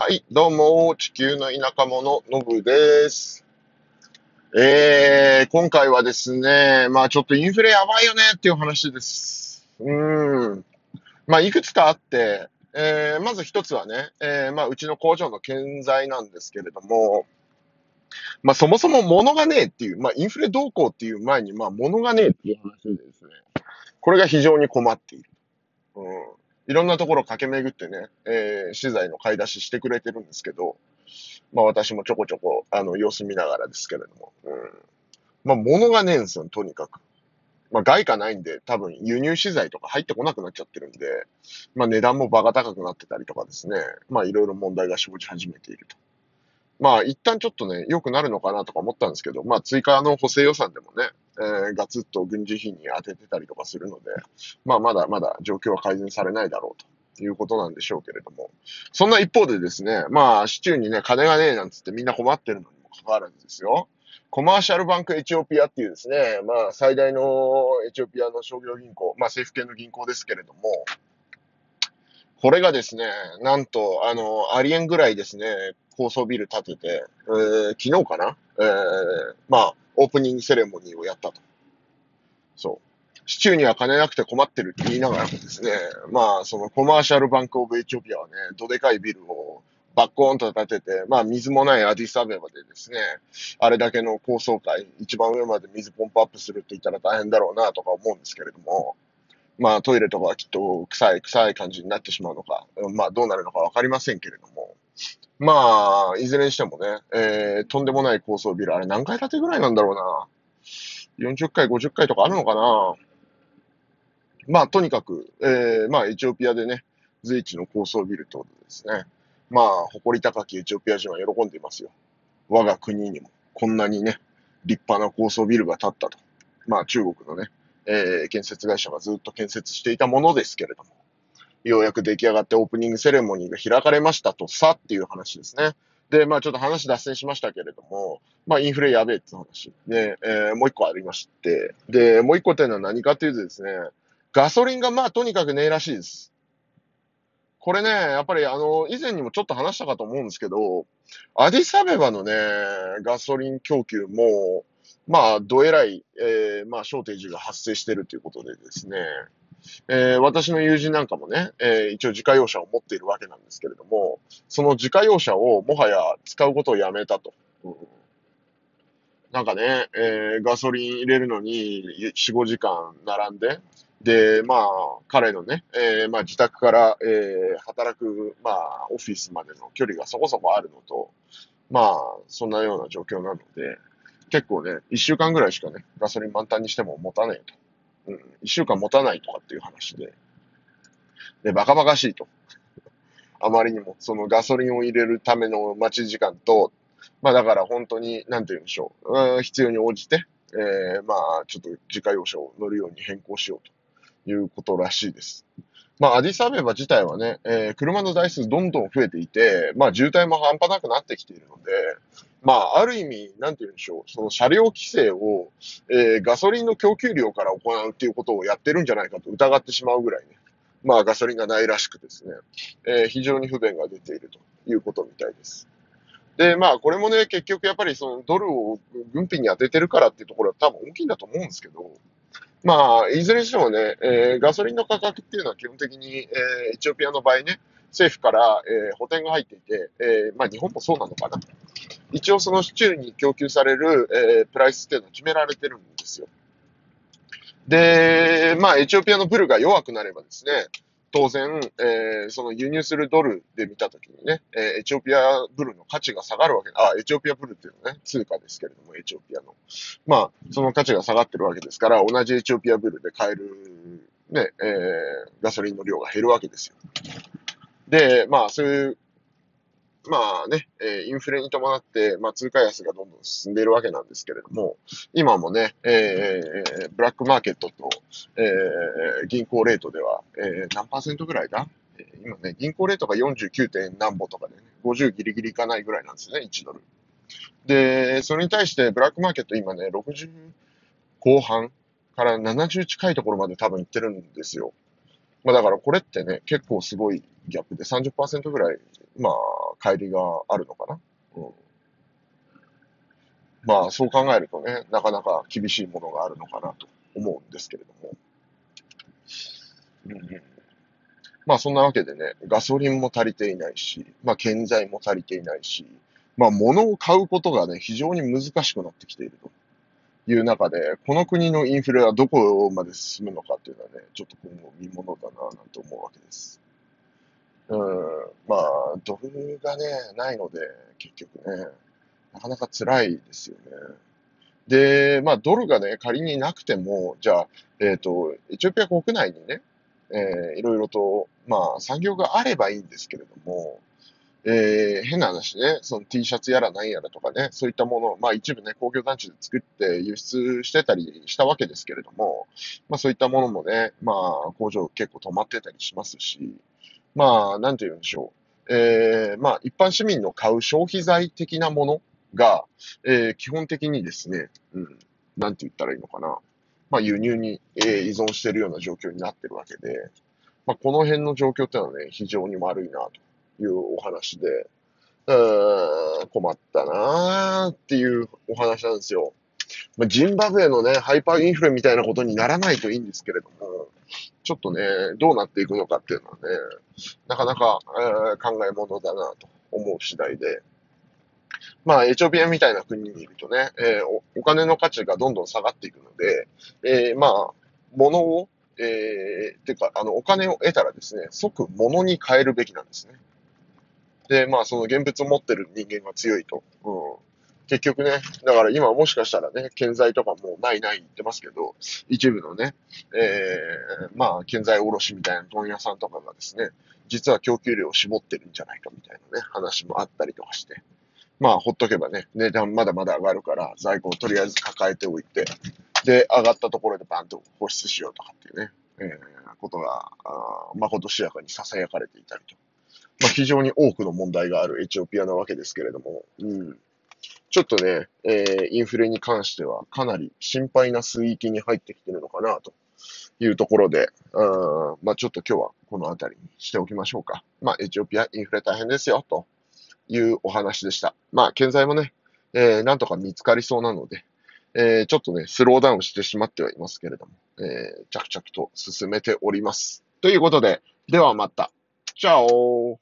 はい、どうも、地球の田舎者、のぶです。えー、今回はですね、まあちょっとインフレやばいよねっていう話です。うん。まあいくつかあって、えー、まず一つはね、えー、まあうちの工場の建材なんですけれども、まあそもそも物がねえっていう、まあインフレ動向っていう前に、まあ物がねえっていう話でですね、これが非常に困っている。うん。いろんなところ駆け巡ってね、えー資材の買い出ししてくれてるんですけど、まあ私もちょこちょこ、あの、様子見ながらですけれども、うん。まあ物がねえんすよ、とにかく。まあ外貨ないんで、多分輸入資材とか入ってこなくなっちゃってるんで、まあ値段も場が高くなってたりとかですね、まあいろいろ問題が生じ始めていると。まあ一旦ちょっとね、良くなるのかなとか思ったんですけど、まあ追加の補正予算でもね、えーガツッと軍事費に当ててたりとかするので、まあまだまだ状況は改善されないだろうということなんでしょうけれども、そんな一方でですね、まあ市中にね、金がねえなんつってみんな困ってるのにもかかわらずですよ、コマーシャルバンクエチオピアっていうですね、まあ最大のエチオピアの商業銀行、まあ政府系の銀行ですけれども、これがですね、なんと、あの、ありえんぐらいですね、高層ビル建てて、えー昨日かな？えーまあ、オープニングセレモニーをやったと。そう。市中には金なくて困ってるって言いながらもですね、まあ、そのコマーシャルバンクオブエチオピアはね、どでかいビルをバッコーンと建てて、まあ、水もないアディスアベバでですね、あれだけの高層階、一番上まで水ポンプアップするって言ったら大変だろうなとか思うんですけれども、まあトイレとかはきっと臭い臭い感じになってしまうのか、まあどうなるのかわかりませんけれども、まあ、いずれにしてもね、えー、とんでもない高層ビル、あれ何階建てぐらいなんだろうな。40階、50階とかあるのかな。まあとにかく、えー、まあエチオピアでね、随一の高層ビルってことですね。まあ、誇り高きエチオピア人は喜んでいますよ。我が国にも、こんなにね、立派な高層ビルが建ったと。まあ中国のね、えー建設会社がずっと建設していたものですけれども、ようやく出来上がってオープニングセレモニーが開かれましたとさっていう話ですね。で、まあちょっと話脱線しましたけれども、まあインフレやべえって話。で、えーもう一個ありまして、で、もう一個っていうのは何かというとですね、ガソリンがまあとにかくねえらしいです。これね、やっぱりあの、以前にもちょっと話したかと思うんですけど、アディサベバのね、ガソリン供給も、まあ、どえらい、えーまあ、ショーテージが発生しているということでですね、えー私の友人なんかもね、えー一応自家用車を持っているわけなんですけれども、その自家用車をもはや使うことをやめたと。うんなんかね、えーガソリン入れるのに4、5時間並んで、で、まあ、彼のね、えーまあ、自宅から、えー働く、まあ、オフィスまでの距離がそこそこあるのと、まあ、そんなような状況なので、結構ね、1週間ぐらいしかね、ガソリン満タンにしても持たないと。うん、1週間持たないとかっていう話で、で、バカバカしいと。あまりにも、そのガソリンを入れるための待ち時間と、まあだから本当に、なんて言うんでしょう、うん必要に応じて、えーまあちょっと自家用車を乗るように変更しようということらしいです。まあアディサベバ自体はね、えー車の台数どんどん増えていて、まあ渋滞も半端なくなってきているので、まあある意味、なんて言うんでしょう、その車両規制を、えーガソリンの供給量から行うっていうことをやってるんじゃないかと疑ってしまうぐらいね、まあガソリンがないらしくですね、えー非常に不便が出ているということみたいです。で、まあこれもね、結局やっぱりそのドルを軍費に当ててるからっていうところは多分大きいんだと思うんですけど、まあ、いずれにしてもね、えーガソリンの価格っていうのは基本的に、えーエチオピアの場合ね、政府から、えー補填が入っていて、えーまあ日本もそうなのかな。一応その市中に供給される、えープライスっていうのは決められてるんですよ。で、まあエチオピアのブルが弱くなればですね、当然、えーその輸入するドルで見たときにね、えーエチオピアブルの価値が下がるわけあ、エチオピアブルっていうのね、通貨ですけれども、エチオピアの。まあ、その価値が下がってるわけですから、同じエチオピアブルで買える、ね、えーガソリンの量が減るわけですよ。で、まあ、そういう、まあね、えーインフレに伴って、まあ、通貨安がどんどん進んでいるわけなんですけれども、今もね、えーブラックマーケットと、えー銀行レートでは、えー何パーセントぐらいだ？今ね、銀行レートが 49. 点何歩とかでね、50ギリギリいかないぐらいなんですね、1ドル。で、それに対してブラックマーケット今ね、60後半から70近いところまで多分行ってるんですよ。まあだからこれってね、結構すごいギャップで30%ぐらい、まあ帰りがあるのかな？うん、まあ、そう考えるとね、なかなか厳しいものがあるのかなと思うんですけれども。うん、まあ、そんなわけでね、ガソリンも足りていないし、まあ、建材も足りていないし、まあ、物を買うことがね、非常に難しくなってきていると。いう中で、この国のインフレはどこまで進むのかっていうのはね、ちょっと今後見ものだななんて思うわけです。うん、まあ、ドルがね、ないので、結局ね、なかなか辛いですよね。で、まあ、ドルがね、仮になくても、じゃあ、えっ、ー、と、エチオピア国内にね、えー、いろいろと、まあ、産業があればいいんですけれども、えー、変な話ね、その T シャツやら何やらとかね、そういったもの、まあ一部ね、工業団地で作って輸出してたりしたわけですけれども、まあそういったものもね、まあ工場結構止まってたりしますし、まあなんて言うんでしょう。えー、まあ一般市民の買う消費財的なものが、えー、基本的にですね、うん、なんて言ったらいいのかな。まあ輸入に、えー、依存しているような状況になってるわけで、まあこの辺の状況っていうのはね、非常に悪いなと。いうお話で、うーん、困ったなーっていうお話なんですよ。まあ、ジンバブエのね、ハイパーインフレみたいなことにならないといいんですけれども、ちょっとね、どうなっていくのかっていうのはね、なかなか、えー、考え物だなと思う次第で、まあ、エチオピアみたいな国にいるとね、えーお、お金の価値がどんどん下がっていくので、えー、まあ、物を、えー、ていうか、あの、お金を得たらですね、即物に変えるべきなんですね。で、まあ、その現物を持ってる人間が強いと。うん。結局ね、だから今もしかしたらね、建材とかもないない言ってますけど、一部のね、えー、まあ、建材卸みたいな問屋さんとかがですね、実は供給量を絞ってるんじゃないかみたいなね、話もあったりとかして。まあ、ほっとけばね、値段まだまだ上がるから、在庫をとりあえず抱えておいて、で、上がったところでバンと放出しようとかっていうね、えー、ことが、あまことしやかに囁かれていたりと。まあ、非常に多くの問題があるエチオピアなわけですけれども、うん。ちょっとね、えー、インフレに関してはかなり心配な水域に入ってきてるのかなというところで、うんまあ、ちょっと今日はこの辺りにしておきましょうか。まあ、エチオピアインフレ大変ですよ、というお話でした。まあ、建材もね、えー、なんとか見つかりそうなので、えー、ちょっとね、スローダウンしてしまってはいますけれども、えー、着々と進めております。ということで、ではまた。Tchau!